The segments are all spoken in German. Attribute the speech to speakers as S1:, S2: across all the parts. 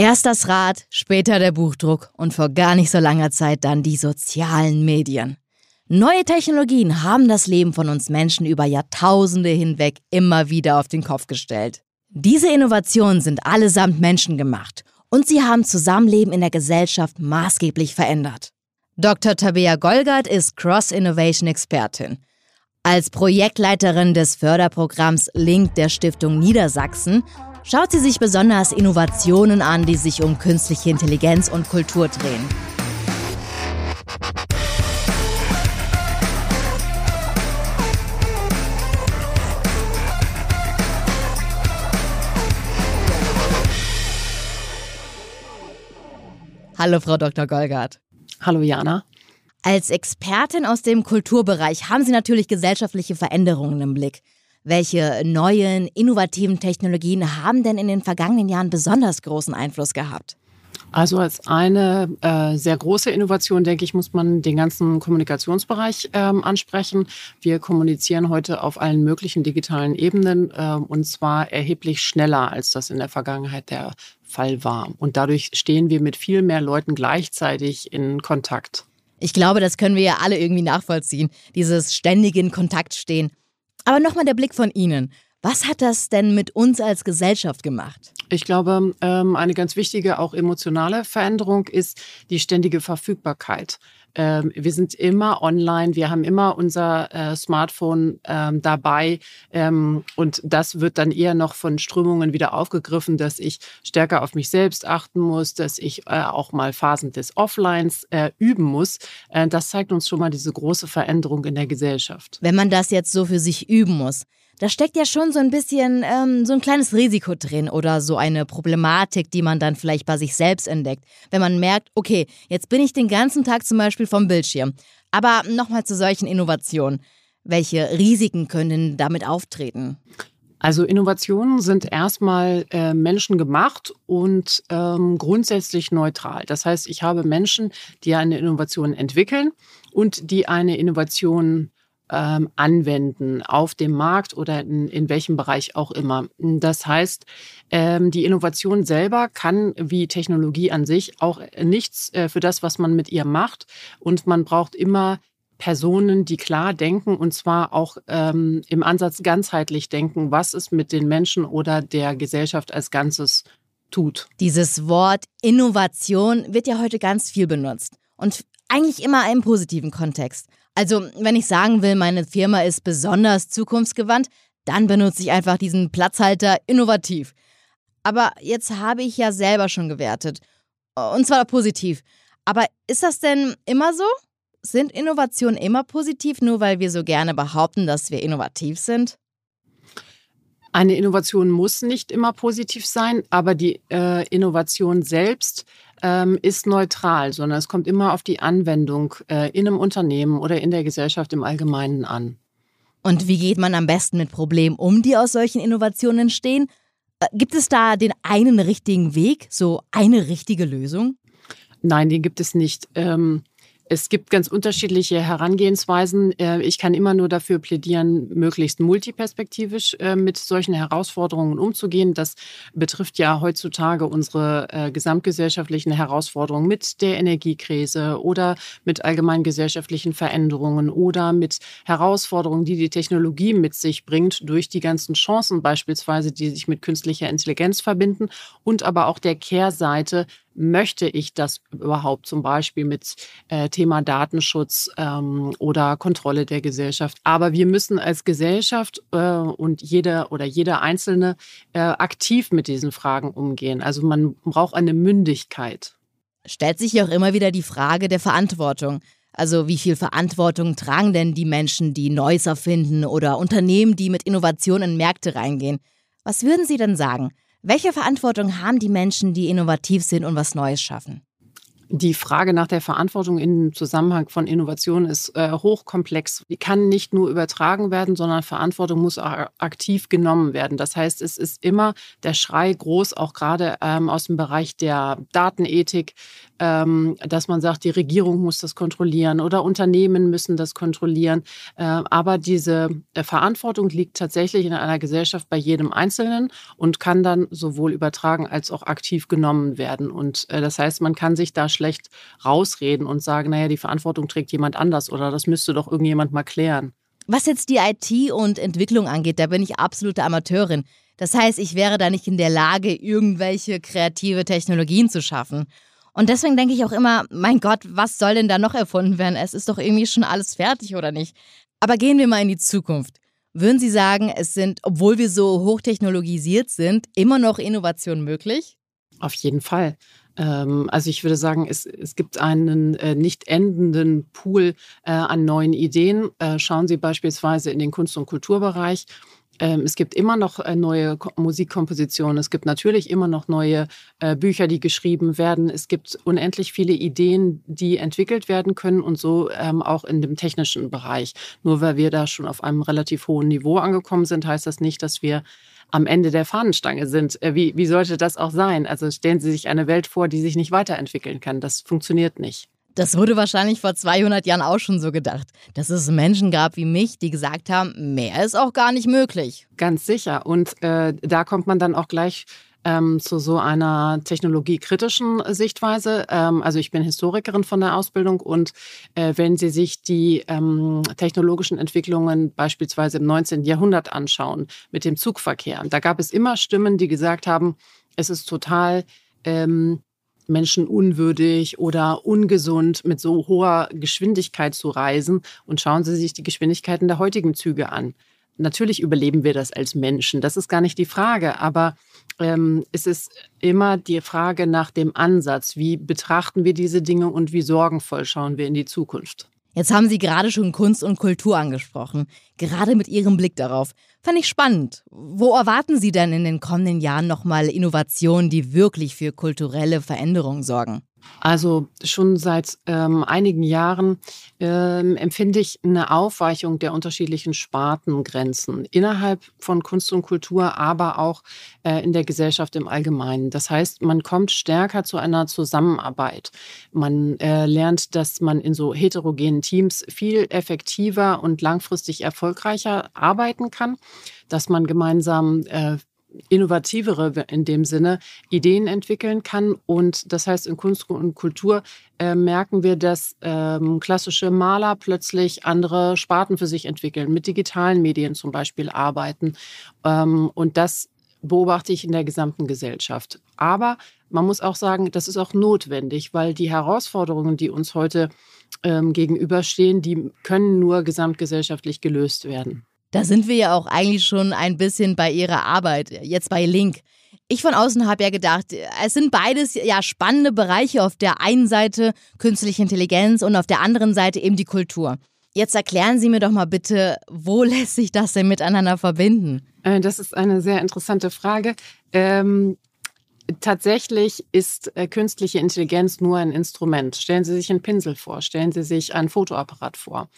S1: Erst das Rad, später der Buchdruck und vor gar nicht so langer Zeit dann die sozialen Medien. Neue Technologien haben das Leben von uns Menschen über Jahrtausende hinweg immer wieder auf den Kopf gestellt. Diese Innovationen sind allesamt menschengemacht und sie haben Zusammenleben in der Gesellschaft maßgeblich verändert. Dr. Tabea Golgart ist Cross-Innovation-Expertin. Als Projektleiterin des Förderprogramms Link der Stiftung Niedersachsen schaut sie sich besonders Innovationen an, die sich um künstliche Intelligenz und Kultur drehen. Hallo, Frau Dr. Golgart.
S2: Hallo, Jana.
S1: Als Expertin aus dem Kulturbereich haben Sie natürlich gesellschaftliche Veränderungen im Blick. Welche neuen, innovativen Technologien haben denn in den vergangenen Jahren besonders großen Einfluss gehabt?
S2: Also als eine äh, sehr große Innovation, denke ich, muss man den ganzen Kommunikationsbereich ähm, ansprechen. Wir kommunizieren heute auf allen möglichen digitalen Ebenen äh, und zwar erheblich schneller, als das in der Vergangenheit der Fall war. Und dadurch stehen wir mit viel mehr Leuten gleichzeitig in Kontakt.
S1: Ich glaube, das können wir ja alle irgendwie nachvollziehen, dieses ständige in Kontakt stehen. Aber nochmal der Blick von Ihnen. Was hat das denn mit uns als Gesellschaft gemacht?
S2: Ich glaube, ähm, eine ganz wichtige, auch emotionale Veränderung ist die ständige Verfügbarkeit. Ähm, wir sind immer online, wir haben immer unser äh, Smartphone ähm, dabei ähm, und das wird dann eher noch von Strömungen wieder aufgegriffen, dass ich stärker auf mich selbst achten muss, dass ich äh, auch mal Phasen des Offlines äh, üben muss. Das zeigt uns schon mal diese große Veränderung in der Gesellschaft.
S1: Wenn man das jetzt so für sich üben muss, da steckt ja schon so ein bisschen ähm, so ein kleines Risiko drin oder so eine Problematik, die man dann vielleicht bei sich selbst entdeckt. Wenn man merkt, okay, jetzt bin ich den ganzen Tag zum Beispiel vom Bildschirm. Aber nochmal zu solchen Innovationen. Welche Risiken können damit auftreten?
S2: Also Innovationen sind erstmal äh, menschengemacht und ähm, grundsätzlich neutral. Das heißt, ich habe Menschen, die eine Innovation entwickeln und die eine Innovation ähm, anwenden auf dem Markt oder in, in welchem Bereich auch immer. Das heißt, ähm, die Innovation selber kann wie Technologie an sich auch nichts äh, für das, was man mit ihr macht. Und man braucht immer Personen, die klar denken und zwar auch ähm, im Ansatz ganzheitlich denken, was es mit den Menschen oder der Gesellschaft als Ganzes tut.
S1: Dieses Wort Innovation wird ja heute ganz viel benutzt und eigentlich immer im positiven Kontext. Also, wenn ich sagen will, meine Firma ist besonders zukunftsgewandt, dann benutze ich einfach diesen Platzhalter innovativ. Aber jetzt habe ich ja selber schon gewertet. Und zwar positiv. Aber ist das denn immer so? Sind Innovationen immer positiv, nur weil wir so gerne behaupten, dass wir innovativ sind?
S2: Eine Innovation muss nicht immer positiv sein, aber die äh, Innovation selbst ähm, ist neutral, sondern es kommt immer auf die Anwendung äh, in einem Unternehmen oder in der Gesellschaft im Allgemeinen an.
S1: Und wie geht man am besten mit Problemen um, die aus solchen Innovationen entstehen? Äh, gibt es da den einen richtigen Weg, so eine richtige Lösung?
S2: Nein, den gibt es nicht. Ähm, es gibt ganz unterschiedliche Herangehensweisen. Äh, ich kann immer nur dafür plädieren, möglichst multiperspektivisch äh, mit solchen Herausforderungen umzugehen. Das betrifft ja heutzutage unsere äh, gesamtgesellschaftlichen Herausforderungen mit der Energiekrise oder mit allgemeinen gesellschaftlichen Veränderungen oder mit Herausforderungen, die die Technologie mit sich bringt, durch die ganzen Chancen beispielsweise, die sich mit künstlicher Intelligenz verbinden und aber auch der Kehrseite, möchte ich das überhaupt zum Beispiel mit äh, Thema Datenschutz ähm, oder Kontrolle der Gesellschaft. Aber wir müssen als Gesellschaft äh, und jeder oder jeder Einzelne äh, aktiv mit diesen Fragen umgehen. Also man braucht eine Mündigkeit.
S1: Stellt sich ja auch immer wieder die Frage der Verantwortung. Also wie viel Verantwortung tragen denn die Menschen, die Neues erfinden oder Unternehmen, die mit Innovationen in Märkte reingehen? Was würden Sie denn sagen? Welche Verantwortung haben die Menschen, die innovativ sind und was Neues schaffen?
S2: Die Frage nach der Verantwortung im Zusammenhang von Innovation ist äh, hochkomplex. Die kann nicht nur übertragen werden, sondern Verantwortung muss auch aktiv genommen werden. Das heißt, es ist immer der Schrei groß, auch gerade ähm, aus dem Bereich der Datenethik, dass man sagt, die Regierung muss das kontrollieren oder Unternehmen müssen das kontrollieren. Äh, aber diese äh, Verantwortung liegt tatsächlich in einer Gesellschaft bei jedem Einzelnen und kann dann sowohl übertragen als auch aktiv genommen werden. Und äh, das heißt, man kann sich da schlecht rausreden und sagen, naja, die Verantwortung trägt jemand anders oder das müsste doch irgendjemand mal klären.
S1: Was jetzt die IT und Entwicklung angeht, da bin ich absolute Amateurin. Das heißt, ich wäre da nicht in der Lage, irgendwelche kreative Technologien zu schaffen. Und deswegen denke ich auch immer, mein Gott, was soll denn da noch erfunden werden? Es ist doch irgendwie schon alles fertig, oder nicht? Aber gehen wir mal in die Zukunft. Würden Sie sagen, es sind, obwohl wir so hochtechnologisiert sind, immer noch Innovationen möglich?
S2: Auf jeden Fall. Ähm, also ich würde sagen, es, es gibt einen äh, nicht endenden Pool äh, an neuen Ideen. Äh, schauen Sie beispielsweise in den Kunst- und Kulturbereich. Ähm, es gibt immer noch neue Musikkompositionen. Es gibt natürlich immer noch neue Bücher, die geschrieben werden. Es gibt unendlich viele Ideen, die entwickelt werden können und so ähm, auch in dem technischen Bereich. Nur weil wir da schon auf einem relativ hohen Niveau angekommen sind, heißt das nicht, dass wir am Ende der Fahnenstange sind. Äh, wie, wie sollte das auch sein? Also stellen Sie sich eine Welt vor, die sich nicht weiterentwickeln kann. Das funktioniert nicht.
S1: Das wurde wahrscheinlich vor 200 Jahren auch schon so gedacht, dass es Menschen gab wie mich, die gesagt haben, mehr ist auch gar nicht möglich.
S2: Ganz sicher. Und äh, da kommt man dann auch gleich ähm, zu so einer technologiekritischen Sichtweise. Ähm, also ich bin Historikerin von der Ausbildung und äh, wenn Sie sich die ähm, technologischen Entwicklungen beispielsweise im 19. Jahrhundert anschauen mit dem Zugverkehr, da gab es immer Stimmen, die gesagt haben, es ist total ähm, menschenunwürdig oder ungesund, mit so hoher Geschwindigkeit zu reisen. Und schauen Sie sich die Geschwindigkeiten der heutigen Züge an. Natürlich überleben wir das als Menschen, das ist gar nicht die Frage, aber ähm, es ist immer die Frage nach dem Ansatz. Wie betrachten wir diese Dinge und wie sorgenvoll schauen wir in die Zukunft?
S1: Jetzt haben Sie gerade schon Kunst und Kultur angesprochen. Gerade mit Ihrem Blick darauf. Fand ich spannend. Wo erwarten Sie denn in den kommenden Jahren nochmal Innovationen, die wirklich für kulturelle Veränderungen sorgen?
S2: Also schon seit ähm, einigen Jahren ähm, empfinde ich eine Aufweichung der unterschiedlichen Spartengrenzen innerhalb von Kunst und Kultur, aber auch äh, in der Gesellschaft im Allgemeinen. Das heißt, man kommt stärker zu einer Zusammenarbeit. Man äh, lernt, dass man in so heterogenen Teams viel effektiver und langfristig erfolgreicher arbeiten kann, dass man gemeinsam äh, innovativere in dem Sinne Ideen entwickeln kann. Und das heißt, in Kunst und Kultur äh, merken wir, dass ähm, klassische Maler plötzlich andere Sparten für sich entwickeln, mit digitalen Medien zum Beispiel arbeiten. Ähm, und das beobachte ich in der gesamten Gesellschaft. Aber man muss auch sagen, das ist auch notwendig, weil die Herausforderungen, die uns heute ähm, gegenüberstehen, die können nur gesamtgesellschaftlich gelöst werden.
S1: Da sind wir ja auch eigentlich schon ein bisschen bei ihrer Arbeit, jetzt bei Link. Ich von außen habe ja gedacht, es sind beides ja spannende Bereiche. Auf der einen Seite künstliche Intelligenz und auf der anderen Seite eben die Kultur. Jetzt erklären Sie mir doch mal bitte, wo lässt sich das denn miteinander verbinden?
S2: Äh, das ist eine sehr interessante Frage. Ähm, Tatsächlich ist äh, künstliche Intelligenz nur ein Instrument. Stellen Sie sich einen Pinsel vor, stellen Sie sich ein Fotoapparat vor.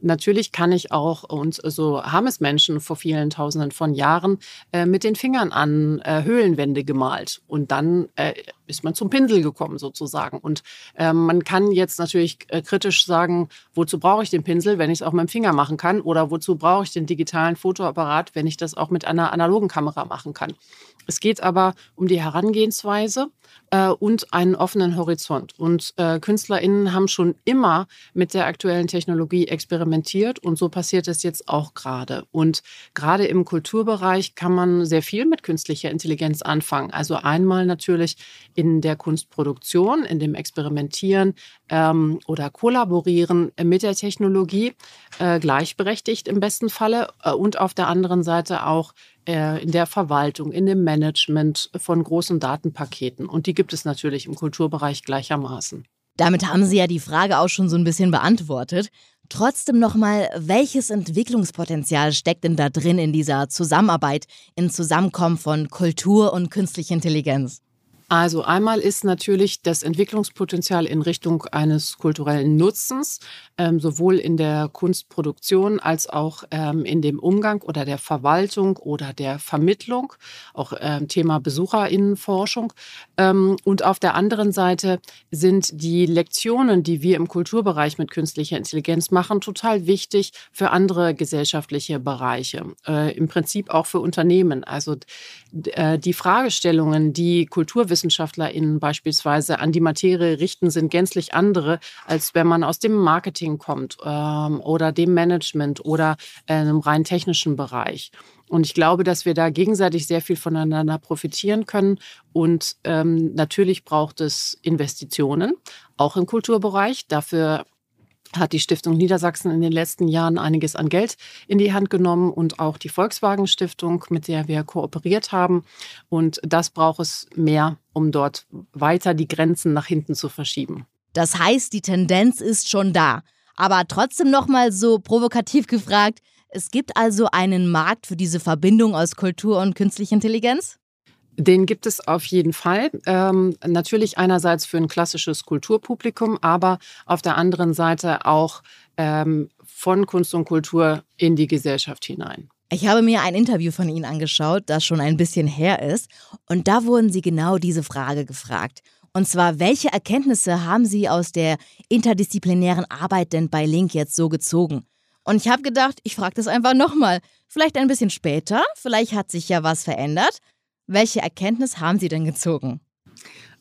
S2: Natürlich kann ich auch, und so haben es Menschen vor vielen Tausenden von Jahren, äh, mit den Fingern an äh, Höhlenwände gemalt. Und dann äh, ist man zum Pinsel gekommen sozusagen. Und ähm, man kann jetzt natürlich äh, kritisch sagen, wozu brauche ich den Pinsel, wenn ich es auch mit dem Finger machen kann? Oder wozu brauche ich den digitalen Fotoapparat, wenn ich das auch mit einer analogen Kamera machen kann? Es geht aber um die Herangehensweise äh, und einen offenen Horizont. Und äh, KünstlerInnen haben schon immer mit der aktuellen Technologie experimentiert und so passiert es jetzt auch gerade. Und gerade im Kulturbereich kann man sehr viel mit künstlicher Intelligenz anfangen. Also einmal natürlich in der Kunstproduktion, in dem Experimentieren ähm, oder Kollaborieren mit der Technologie, äh, gleichberechtigt im besten Falle äh, und auf der anderen Seite auch in der Verwaltung, in dem Management von großen Datenpaketen. Und die gibt es natürlich im Kulturbereich gleichermaßen.
S1: Damit haben Sie ja die Frage auch schon so ein bisschen beantwortet. Trotzdem nochmal, welches Entwicklungspotenzial steckt denn da drin in dieser Zusammenarbeit, im Zusammenkommen von Kultur und künstlicher Intelligenz?
S2: Also einmal ist natürlich das Entwicklungspotenzial in Richtung eines kulturellen Nutzens, ähm, sowohl in der Kunstproduktion als auch ähm, in dem Umgang oder der Verwaltung oder der Vermittlung, auch ähm, Thema Besucherinnenforschung. Ähm, und auf der anderen Seite sind die Lektionen, die wir im Kulturbereich mit künstlicher Intelligenz machen, total wichtig für andere gesellschaftliche Bereiche, äh, im Prinzip auch für Unternehmen. Also äh, die Fragestellungen, die KulturwissenschaftlerInnen beispielsweise an die Materie richten, sind gänzlich andere, als wenn man aus dem Marketing kommt ähm, oder dem Management oder einem rein technischen Bereich. Und ich glaube, dass wir da gegenseitig sehr viel voneinander profitieren können. Und ähm, natürlich braucht es Investitionen, auch im Kulturbereich. Dafür hat die Stiftung Niedersachsen in den letzten Jahren einiges an Geld in die Hand genommen und auch die Volkswagen Stiftung, mit der wir kooperiert haben. Und das braucht es mehr, um dort weiter die Grenzen nach hinten zu verschieben.
S1: Das heißt, die Tendenz ist schon da. Aber trotzdem noch mal so provokativ gefragt, es gibt also einen Markt für diese Verbindung aus Kultur und künstlicher Intelligenz?
S2: Den gibt es auf jeden Fall. Ähm, natürlich einerseits für ein klassisches Kulturpublikum, aber auf der anderen Seite auch ähm, von Kunst und Kultur in die Gesellschaft hinein.
S1: Ich habe mir ein Interview von Ihnen angeschaut, das schon ein bisschen her ist, und da wurden Sie genau diese Frage gefragt. Und zwar, welche Erkenntnisse haben Sie aus der interdisziplinären Arbeit denn bei Link jetzt so gezogen? Und ich habe gedacht, ich frage das einfach nochmal. Vielleicht ein bisschen später, vielleicht hat sich ja was verändert. Welche Erkenntnis haben Sie denn gezogen?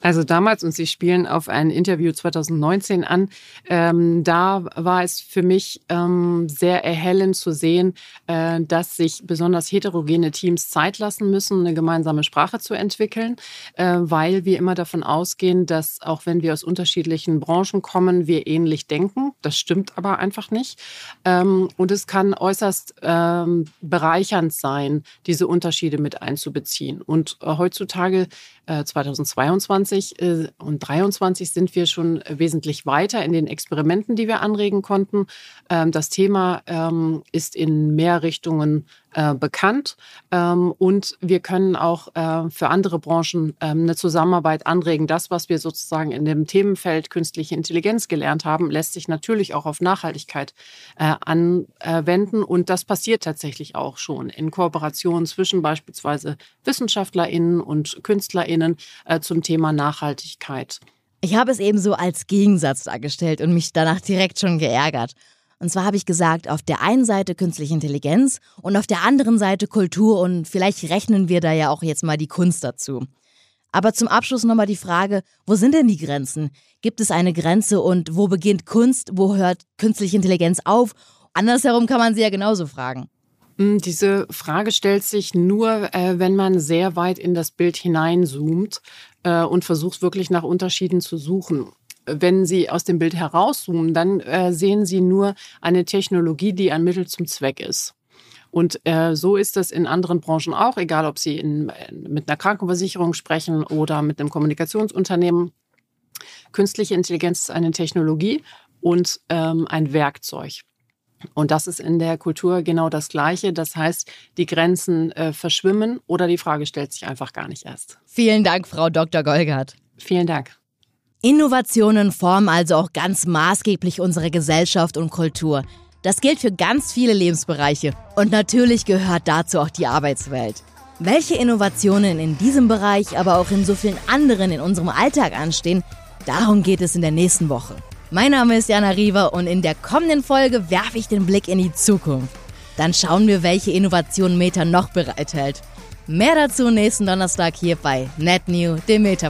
S2: Also damals, und Sie spielen auf ein Interview 2019 an, ähm, da war es für mich ähm, sehr erhellend zu sehen, äh, dass sich besonders heterogene Teams Zeit lassen müssen, eine gemeinsame Sprache zu entwickeln, äh, weil wir immer davon ausgehen, dass auch wenn wir aus unterschiedlichen Branchen kommen, wir ähnlich denken. Das stimmt aber einfach nicht. Ähm, und es kann äußerst ähm, bereichernd sein, diese Unterschiede mit einzubeziehen. Und äh, heutzutage 2022 äh, äh, und 2023 sind wir schon wesentlich weiter in den Experimenten, die wir anregen konnten. Ähm, das Thema ähm, ist in mehr Richtungen äh, bekannt ähm, und wir können auch für andere Branchen eine Zusammenarbeit anregen. Das, was wir sozusagen in dem Themenfeld künstliche Intelligenz gelernt haben, lässt sich natürlich auch auf Nachhaltigkeit anwenden und das passiert tatsächlich auch schon in Kooperation zwischen beispielsweise WissenschaftlerInnen und KünstlerInnen äh, zum Thema Nachhaltigkeit.
S1: Ich habe es eben so als Gegensatz dargestellt und mich danach direkt schon geärgert. Und zwar habe ich gesagt, auf der einen Seite künstliche Intelligenz und auf der anderen Seite Kultur und vielleicht rechnen wir da ja auch jetzt mal die Kunst dazu. Aber zum Abschluss nochmal die Frage, wo sind denn die Grenzen? Gibt es eine Grenze und wo beginnt Kunst, wo hört künstliche Intelligenz auf? Andersherum kann man sie ja genauso fragen.
S2: Hm, diese Frage stellt sich nur, äh, wenn man sehr weit in das Bild hineinzoomt äh, und versucht wirklich nach Unterschieden zu suchen. Wenn Sie aus dem Bild herauszoomen, dann äh, sehen Sie nur eine Technologie, die ein Mittel zum Zweck ist. Und äh, so ist das in anderen Branchen auch, egal ob Sie in, mit einer Krankenversicherung sprechen oder mit einem Kommunikationsunternehmen. Künstliche Intelligenz ist eine Technologie und ähm, ein Werkzeug. Und das ist in der Kultur genau das Gleiche. Das heißt, die Grenzen äh, verschwimmen oder die Frage stellt sich einfach gar nicht erst.
S1: Vielen Dank, Frau Dr. Golgert.
S2: Vielen Dank.
S1: Innovationen formen also auch ganz maßgeblich unsere Gesellschaft und Kultur. Das gilt für ganz viele Lebensbereiche. Und natürlich gehört dazu auch die Arbeitswelt. Welche Innovationen in diesem Bereich, aber auch in so vielen anderen in unserem Alltag anstehen, darum geht es in der nächsten Woche. Mein Name ist Jana Riewer und in der kommenden Folge werfe ich den Blick in die Zukunft. Dann schauen wir, welche Innovation Meta noch bereithält. Mehr dazu nächsten Donnerstag hier bei NetNew, dem Meta